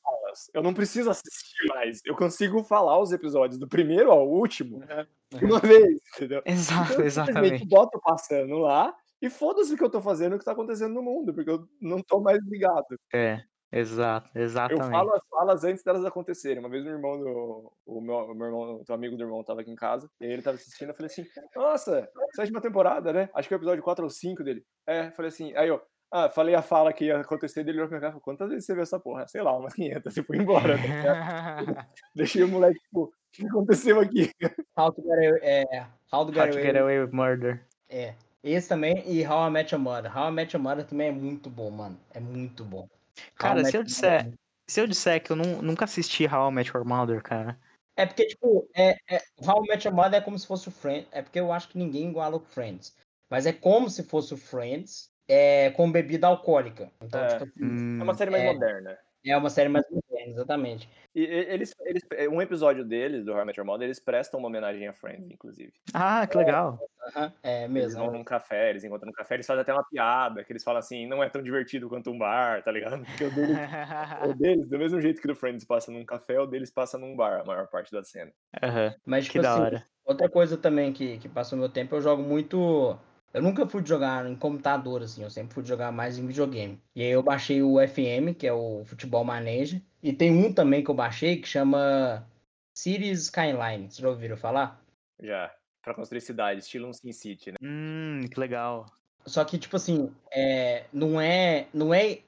eu não preciso assistir mais. Eu consigo falar os episódios do primeiro ao último uma vez, entendeu? Exato, então, eu exatamente. boto passando lá e foda-se o que eu tô fazendo, o que tá acontecendo no mundo, porque eu não tô mais ligado. É. Exato, exatamente. Eu falo as falas antes delas acontecerem. Uma vez meu irmão, do, o meu, o meu irmão, o amigo do irmão tava aqui em casa, e ele tava assistindo, eu falei assim, nossa, sétima temporada, né? Acho que é o episódio 4 ou 5 dele. É, falei assim, aí eu, ah, falei a fala que ia acontecer dele, ele olhou pra quantas vezes você viu essa porra? Sei lá, umas 500, e fui embora. Tá Deixei o moleque, tipo, o que aconteceu aqui? How to Get Away, é, How to Get, How to Away, Get Away with Murder. É, esse também, e How I Met Your Mother. How I Met Your Mother também é muito bom, mano. É muito bom. Cara, se eu disser, se eu disser que eu não, nunca assisti How I Met Your Mother, cara. É porque, tipo, é, é, How I Met Your Mother é como se fosse o Friends. É porque eu acho que ninguém iguala o Friends. Mas é como se fosse o Friends é, com bebida alcoólica. Então, É. tipo, assim, É uma série mais É. moderna. É uma série mais moderna, exatamente. E eles, eles, um episódio deles, do How I Met Your Mother, eles prestam uma homenagem a Friends, inclusive. Ah, que legal. É Eles mesmo. vão num café, eles encontram num café, eles fazem até uma piada, que eles falam assim, não é tão divertido quanto um bar, tá ligado? Porque o deles, o deles, do mesmo jeito que o do Friends passa num café, o deles passa num bar, a maior parte da cena. Aham, Mas, Que tipo da assim, hora. outra coisa também que, que passou meu tempo, eu jogo muito. Eu nunca fui jogar em computador, assim, eu sempre fui jogar mais em videogame. E aí eu baixei o FM, que é o Futebol Manager. E tem um também que eu baixei que chama Cities Skyline. Vocês já ouviram falar? Já. Pra construir cidade, estilo um Sin City, né? Hum, que legal. Só que, tipo assim, é, não é. Não é.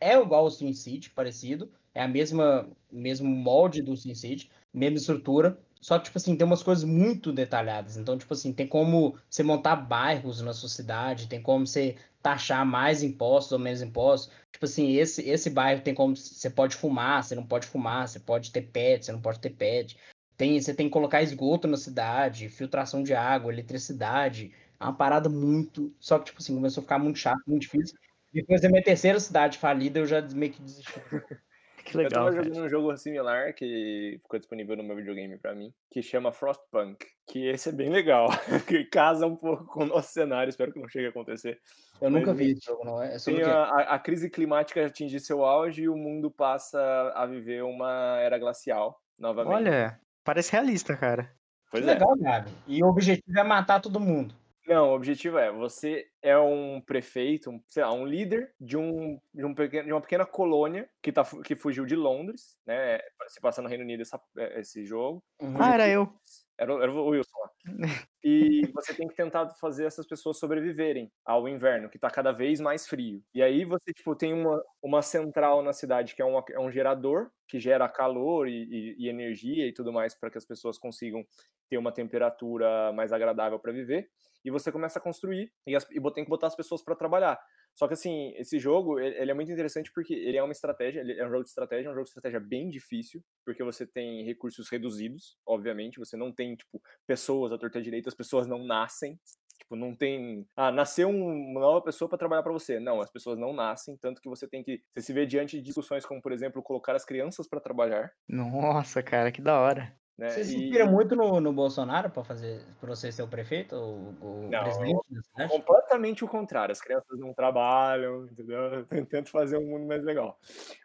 É igual ao SimCity, parecido. É a mesma mesmo molde do SimCity, mesma estrutura. Só que, tipo assim, tem umas coisas muito detalhadas. Então, tipo assim, tem como você montar bairros na sua cidade, tem como você taxar mais impostos ou menos impostos. Tipo assim, esse, esse bairro tem como você pode fumar, você não pode fumar, você pode ter pet, você não pode ter pet. Tem, você tem que colocar esgoto na cidade, filtração de água, eletricidade. É uma parada muito. Só que, tipo assim, começou a ficar muito chato, muito difícil. Depois da minha terceira cidade falida, eu já meio que desisti. Que Eu legal, tava cara. jogando um jogo similar que ficou disponível no meu videogame pra mim, que chama Frostpunk. Que esse é bem legal, que casa um pouco com o nosso cenário, espero que não chegue a acontecer. Eu nunca Mas vi esse jogo, não. É sobre Tem a, a- crise climática atingir seu auge e o mundo passa a viver uma era glacial novamente. Olha, parece realista, cara. Que pois é. legal, Gabi. E o objetivo é matar todo mundo. Não, o objetivo é, você é um prefeito, um, sei lá, um líder de, um, de, um pequeno, de uma pequena colônia que, tá, que fugiu de Londres, né? Se passa no Reino Unido essa- é, esse jogo. Uhum. Ah, era eu. Era, o- era o Wilson lá. E você tem que tentar fazer essas pessoas sobreviverem ao inverno, que tá cada vez mais frio. E aí você, tipo, tem uma, uma central na cidade que é, uma, é um gerador que gera calor e, e- e energia e tudo mais para que as pessoas consigam ter uma temperatura mais agradável para viver. E você começa a construir e, as, e tem que botar as pessoas para trabalhar. Só que assim, esse jogo, ele, é muito interessante porque ele é uma estratégia, ele é um jogo de estratégia, é um jogo de estratégia bem difícil, porque você tem recursos reduzidos, obviamente, você não tem, tipo, pessoas à torta direita, as pessoas não nascem. Tipo, não tem. Ah, nasceu um- uma nova pessoa para trabalhar para você. Não, as pessoas não nascem, tanto que você tem que. Você se vê diante de discussões como, por exemplo, colocar as crianças para trabalhar. Nossa, cara, que da hora. Né? Você se e- inspira muito no, no Bolsonaro pra fazer pra você ser o prefeito, o, o Não, presidente da cidade? completamente o contrário. As crianças não trabalham, entendeu? Eu Tento fazer um mundo mais legal.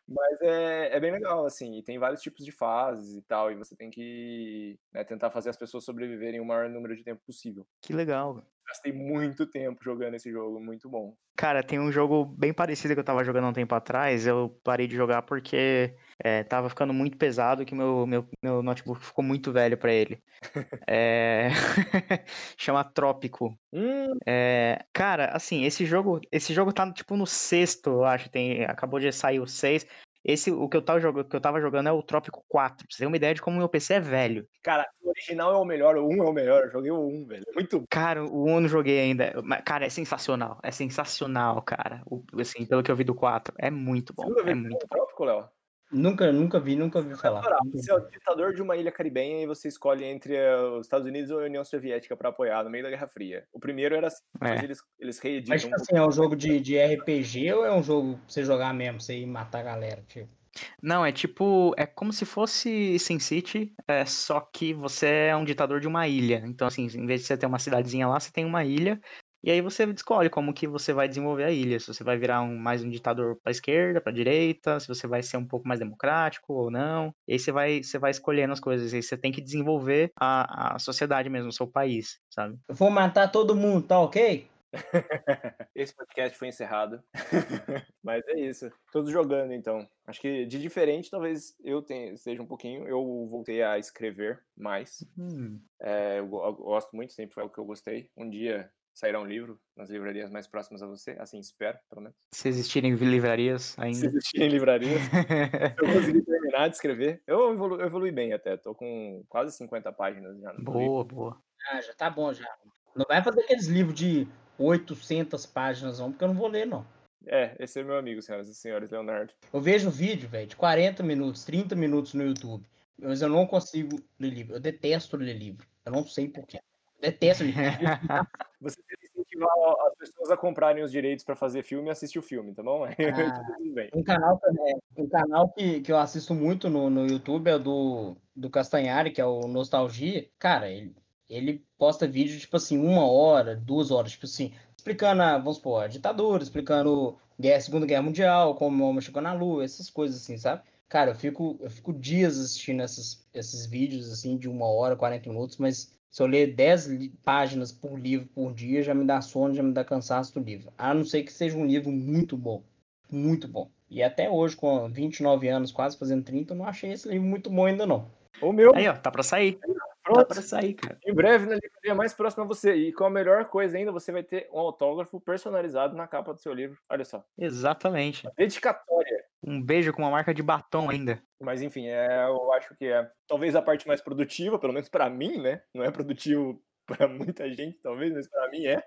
Mas é, é bem legal, assim, e tem vários tipos de fases e tal, e você tem que né, tentar fazer as pessoas sobreviverem o maior número de tempo possível. Que legal. Gastei muito tempo jogando esse jogo, muito bom. Cara, tem um jogo bem parecido que eu tava jogando há um tempo atrás. Eu parei de jogar porque é, tava ficando muito pesado que meu, meu, meu notebook ficou muito velho pra ele. É... Chama Trópico. Hum, É, cara, assim, esse jogo, esse jogo tá tipo no sexto, eu acho, tem, acabou de sair o 6. Esse, o que eu tava jogando, que eu tava jogando é o Trópico 4. Pra você ter uma ideia de como o meu PC é velho. cara, o original é o melhor, o 1 é o melhor. Eu joguei o 1, velho. É Muito bom. Cara, o 1 eu não joguei ainda. mas, Cara, é sensacional. É sensacional, cara. O, assim, pelo que eu vi do 4. É muito bom. Você É muito o Trópico, Léo? Nunca, nunca vi, nunca vi falar. Você é o ditador de uma ilha caribenha e você escolhe entre eh, os Estados Unidos ou a União Soviética pra apoiar no meio da Guerra Fria. O primeiro era assim, depois É. eles, eles reeditam. Mas, tipo um assim, é um jogo de, de RPG ou é um jogo pra você jogar mesmo, você ir matar a galera? Tipo? Não, é tipo, é como se fosse Sin City, é, só que você é um ditador de uma ilha. Então, assim, em vez de você ter uma cidadezinha lá, você tem uma ilha. E aí você escolhe como que você vai desenvolver a ilha. Se você vai virar um, mais um ditador para esquerda, para direita, se você vai ser um pouco mais democrático ou não. E aí você vai, você vai escolhendo as coisas. E aí você tem que desenvolver a, a sociedade mesmo, o seu país, sabe? Eu vou matar todo mundo, tá ok? Esse podcast foi encerrado. Mas é isso. Todos jogando, então. Acho que de diferente, talvez eu tenha, seja um pouquinho. Eu voltei a escrever mais. Hum. É, eu, eu gosto muito, sempre foi o que eu gostei. Um dia sairá um livro nas livrarias mais próximas a você, assim espero, pelo menos. Se existirem livrarias Se ainda. existirem livrarias. Se eu conseguir terminar de escrever. Eu evolu- eu evolui bem até. Tô com quase 50 páginas já no livro. boa, boa. Ah, já tá bom já. Não vai fazer aqueles livros de 800 páginas, não, porque eu não vou ler, não. É, esse é meu amigo, senhoras e senhores, Leonardo. Eu vejo vídeo, velho, de 40 minutos, 30 minutos no YouTube. Mas eu não consigo ler livro. Eu detesto ler livro. Eu não sei porquê. Detesto ler livro. Você tem que incentivar as pessoas a comprarem os direitos pra fazer filme e assistir o filme, tá bom? Ah. Tudo bem. Um canal, também- um canal que, que eu assisto muito no, no YouTube é o do, do Castanhari, que é o Nostalgia. Cara, ele, ele posta vídeo, tipo assim, uma hora, duas horas, tipo assim, explicando, a, vamos supor, a ditadura, explicando guerra, Segunda Guerra Mundial, como o homem chegou na Lua, essas coisas assim, sabe? Cara, eu fico, eu fico dias assistindo esses, esses vídeos, assim, de uma hora, 40 minutos, mas se eu ler 10 li- páginas por livro por dia, já me dá sono, já me dá cansaço do livro. A não ser que seja um livro muito bom muito bom. E até hoje, com 29 anos, quase fazendo 30, eu não achei esse livro muito bom ainda não. O meu, Aí, ó, tá pra sair. Tá pronto. pra sair, cara. Em breve, na livraria mais próxima a você. E com a melhor coisa ainda, você vai ter um autógrafo personalizado na capa do seu livro. Olha só. Exatamente. Dedicatória. Um beijo com uma marca de batom ainda. Mas enfim, é, eu acho que é talvez a parte mais produtiva, pelo menos pra mim, né? Não é produtivo pra muita gente, talvez, mas pra mim é.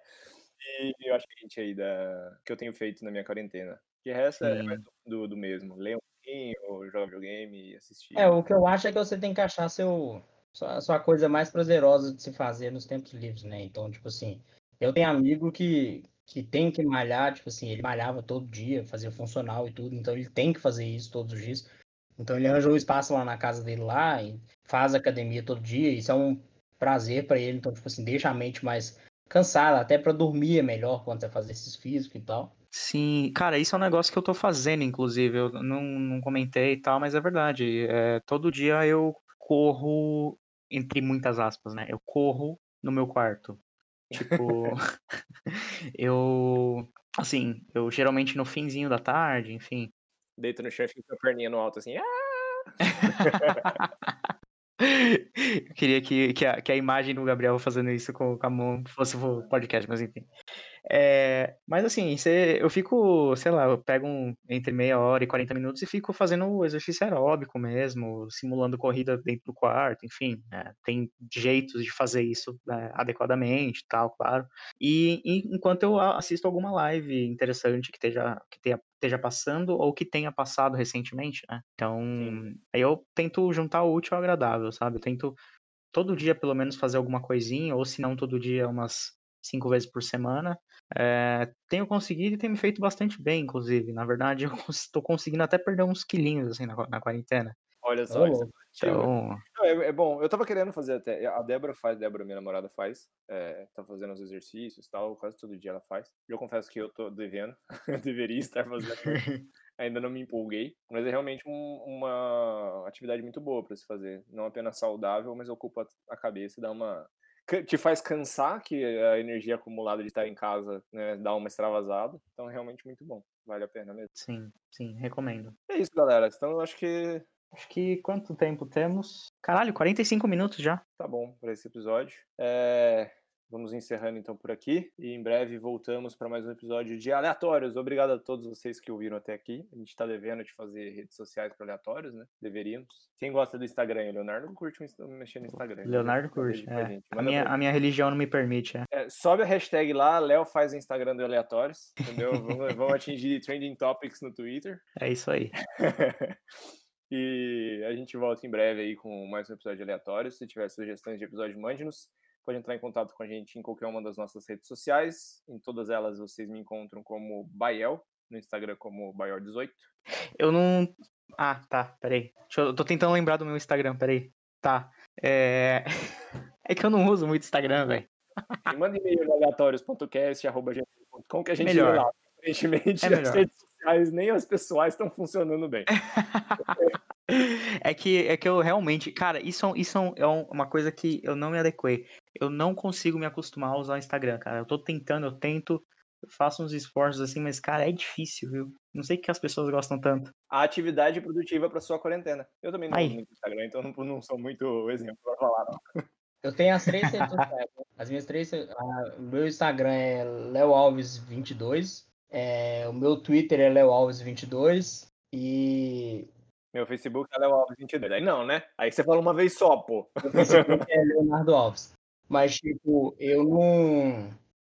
E eu acho que a gente aí da que eu tenho feito na minha quarentena. De resto é mais do, do mesmo. Ler um pouquinho, jogar videogame e assistir. É, o que eu acho é que você tem que achar seu, sua, sua coisa mais prazerosa de se fazer nos tempos livres, né? Então, tipo assim, eu tenho amigo que, que tem que malhar, tipo assim, ele malhava todo dia, fazia funcional e tudo, então ele tem que fazer isso todos os dias. Então ele arranjou um espaço lá na casa dele lá e faz academia todo dia, isso é um prazer pra ele, então, tipo assim, deixa a mente mais cansada, até pra dormir é melhor quando você faz exercício físico e tal. Sim, cara, isso é um negócio que eu tô fazendo, inclusive. Eu não, não comentei e tal, mas é verdade. É, todo dia eu corro, entre muitas aspas, né? Eu corro no meu quarto. Tipo, eu. Assim, eu geralmente no finzinho da tarde, enfim. Deita no chão e fica com a perninha no alto assim. Ah! Eu queria que, que, a, que a imagem do Gabriel fazendo isso com, com a mão fosse o podcast, mas enfim. É, mas assim, eu fico, sei lá, eu pego um, entre meia hora e 40 minutos e fico fazendo exercício aeróbico mesmo, simulando corrida dentro do quarto, enfim. né, tem jeitos de fazer isso né, adequadamente e tal, claro. E, e enquanto eu assisto alguma live interessante que esteja, que tenha, esteja passando ou que tenha passado recentemente, né? Então, Sim. aí eu tento juntar o útil ao agradável, sabe? Eu tento todo dia pelo menos fazer alguma coisinha, ou se não todo dia, umas cinco vezes por semana. É, tenho conseguido e tem me feito bastante bem, inclusive. Na verdade, eu estou conseguindo até perder uns quilinhos assim na, na quarentena. Olha só, é positivo. Então, Não, é, é bom, eu tava querendo fazer até. A Débora faz, Débora, minha namorada, faz. é, tá fazendo os exercícios e tal, quase todo dia ela faz. Eu confesso que eu tô devendo, eu deveria estar fazendo. Ainda não me empolguei, mas é realmente um- uma atividade muito boa pra se fazer. Não apenas saudável, mas ocupa a cabeça, dá uma. Te faz cansar, que a energia acumulada de estar em casa né, dá uma extravasada. Então é realmente muito bom. Vale a pena mesmo. sim, sim, recomendo. É isso, galera. Então eu acho que Acho que quanto tempo temos? Caralho, 45 minutos já. Tá bom para esse episódio. É, Vamos encerrando então por aqui e em breve voltamos para mais um episódio de Aleatórios. Obrigado a todos vocês que ouviram até aqui. A gente está devendo de fazer redes sociais para aleatórios, né? Deveríamos. Quem gosta do Instagram, Leonardo curte mexer no Instagram. Leonardo Manda curte. é. A, minha, a minha religião não me permite. É. é, sobe a hashtag lá, Léo faz o Instagram do Aleatórios, entendeu? vamos, vamos atingir trending topics no Twitter. é isso aí. e a gente volta em breve aí com mais um episódio de aleatório. Se tiver sugestões de episódio, mande-nos. Pode entrar em contato com a gente em qualquer uma das nossas redes sociais. Em todas elas vocês me encontram como Bael, no Instagram como Baior18. Eu não Ah, tá, peraí. Eu, eu tô tentando lembrar do meu Instagram, peraí. Tá. É. É que eu não uso muito Instagram, velho. Manda e-mail aleatórios.cast.com que a gente Melhor. lê lá. Aparentemente, É as melhor. redes sociais, nem as pessoais estão funcionando bem. É que, é que eu realmente. Cara, isso, é isso é um- é um- uma coisa que eu não me adequei. Eu não consigo me acostumar a usar o Instagram, cara. Eu tô tentando, eu tento, eu faço uns esforços assim, mas, cara, é difícil, viu? Não sei que as pessoas gostam tanto. A atividade produtiva para sua quarentena. Eu também não Aí. uso muito Instagram, então não, não sou muito exemplo para falar, não. Eu tenho as três redes sociais. né? As minhas três. a- o meu Instagram é Léo Alves 22. É, o meu Twitter é Léo Alves 22. E Meu Facebook é Léo Alves 22. Aí não, né? Aí você fala uma vez só, pô. o Facebook é Leonardo Alves. Mas, tipo, eu não.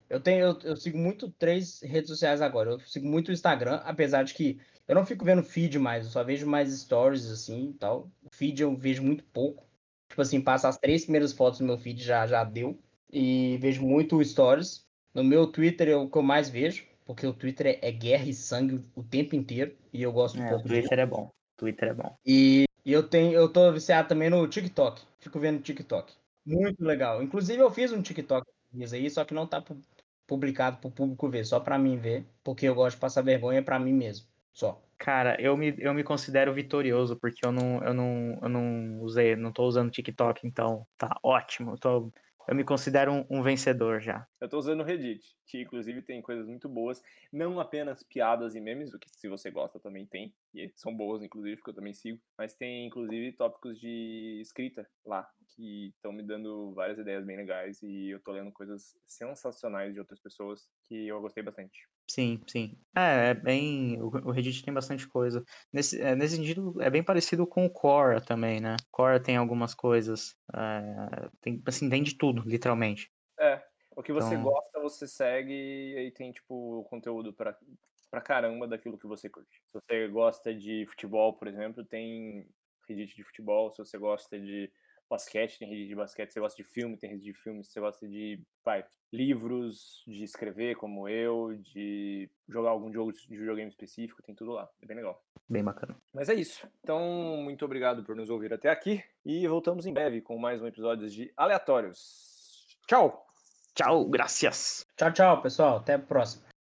Eu tenho, eu, eu sigo muito três redes sociais agora. Eu sigo muito o Instagram, apesar de que eu não fico vendo feed mais, eu só vejo mais stories assim e tal. O feed eu vejo muito pouco. Tipo assim, passa as três primeiras fotos no meu feed já, já deu. E vejo muito stories. No meu Twitter é o que eu mais vejo, porque o Twitter é, é guerra e sangue o tempo inteiro. E eu gosto um É, o pouco disso. Twitter é bom. Twitter é bom. E, e eu tenho, eu tô viciado também no TikTok. Fico vendo TikTok. Muito legal. Inclusive eu fiz um TikTok aí, só que não tá pu- publicado pro público ver, só pra mim ver, porque eu gosto de passar vergonha pra mim mesmo, só. Cara, eu me, eu me considero vitorioso, porque eu não, eu não, eu não usei, não tô usando TikTok, então tá ótimo. Eu, tô, eu me considero um, um vencedor já. Eu tô usando o Reddit, que inclusive tem coisas muito boas. Não apenas piadas e memes, o que se você gosta também tem. E são boas, inclusive, que eu também sigo. Mas tem, inclusive, tópicos de escrita lá, que estão me dando várias ideias bem legais. E eu tô lendo coisas sensacionais de outras pessoas que eu gostei bastante. Sim, sim. É, é bem. O o Reddit tem bastante coisa. Nesse, é, nesse sentido, é bem parecido com o Quora também, né? Quora tem algumas coisas. é, tem, assim, tem de tudo, literalmente. É, o que você Então- gosta, você segue e aí tem, tipo, conteúdo pra, pra caramba daquilo que você curte. Se você gosta de futebol, por exemplo, tem Reddit de futebol. Se você gosta de basquete, tem Reddit de basquete. Você gosta de filme, tem Reddit de filme. Se você gosta de, vai, livros, de escrever, como eu, de jogar algum jogo de videogame específico, tem tudo lá. É bem legal. Bem bacana. Mas é isso. Então, muito obrigado por nos ouvir até aqui. E voltamos em breve com mais um episódio de Aleatórios. Tchau! Tchau, gracias! Tchau, tchau, pessoal. Até a próxima.